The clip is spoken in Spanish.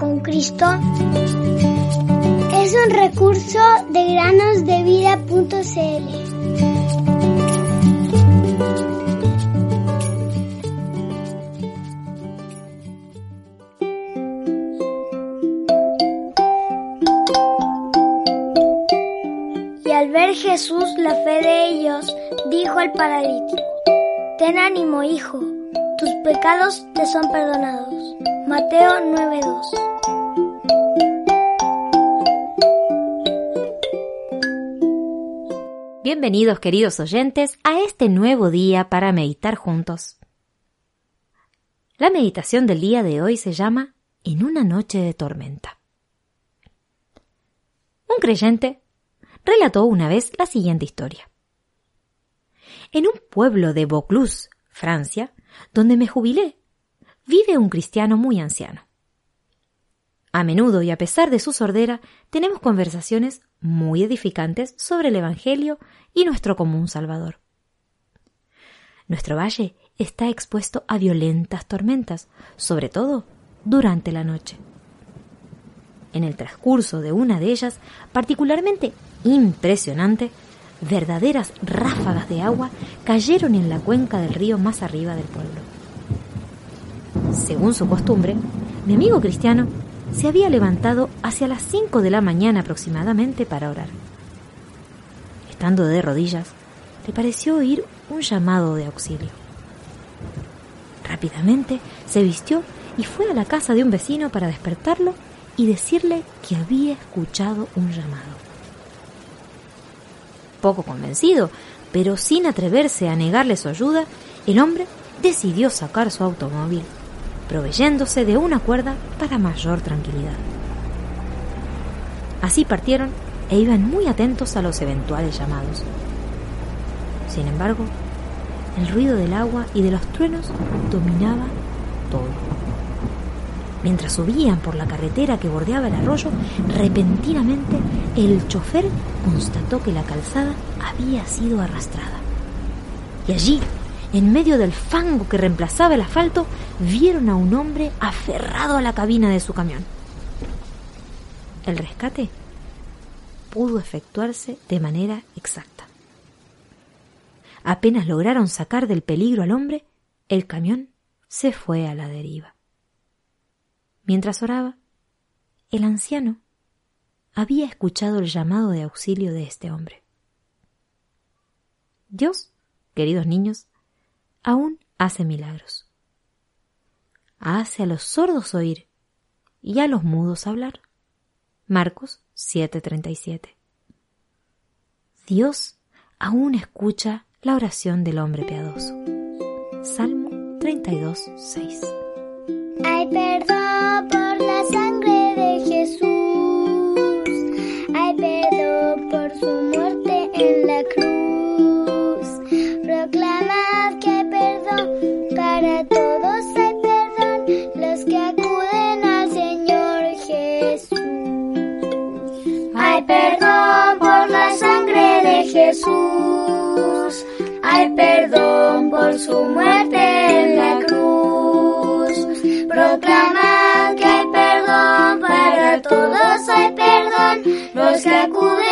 con Cristo es un recurso de granosdevida.cl. Y al ver Jesús la fe de ellos, dijo al paralítico, Ten ánimo, hijo, tus pecados te son perdonados. Mateo 9:2 Bienvenidos queridos oyentes a este nuevo día para meditar juntos. La meditación del día de hoy se llama En una noche de tormenta. Un creyente relató una vez la siguiente historia. En un pueblo de Vaucluse, Francia, donde me jubilé, vive un cristiano muy anciano. A menudo y a pesar de su sordera, tenemos conversaciones muy edificantes sobre el Evangelio y nuestro común Salvador. Nuestro valle está expuesto a violentas tormentas, sobre todo durante la noche. En el transcurso de una de ellas, particularmente impresionante, verdaderas ráfagas de agua cayeron en la cuenca del río más arriba del pueblo. Según su costumbre, mi amigo cristiano se había levantado hacia las cinco de la mañana aproximadamente para orar. Estando de rodillas, le pareció oír un llamado de auxilio. Rápidamente se vistió y fue a la casa de un vecino para despertarlo y decirle que había escuchado un llamado poco convencido, pero sin atreverse a negarle su ayuda, el hombre decidió sacar su automóvil, proveyéndose de una cuerda para mayor tranquilidad. Así partieron e iban muy atentos a los eventuales llamados. Sin embargo, el ruido del agua y de los truenos dominaba todo. Mientras subían por la carretera que bordeaba el arroyo, repentinamente el chofer constató que la calzada había sido arrastrada. Y allí, en medio del fango que reemplazaba el asfalto, vieron a un hombre aferrado a la cabina de su camión. El rescate pudo efectuarse de manera exacta. Apenas lograron sacar del peligro al hombre, el camión se fue a la deriva. Mientras oraba, el anciano había escuchado el llamado de auxilio de este hombre. Dios, queridos niños, aún hace milagros. Hace a los sordos oír y a los mudos hablar. Marcos 7:37. Dios aún escucha la oración del hombre piadoso. Salmo 32:6. Ay, perdón por la sangre de Jesús. Ay, perdón por su muerte en la cruz. Jesús, hay perdón por su muerte en la cruz. Proclamad que hay perdón para todos, hay perdón los que acuden.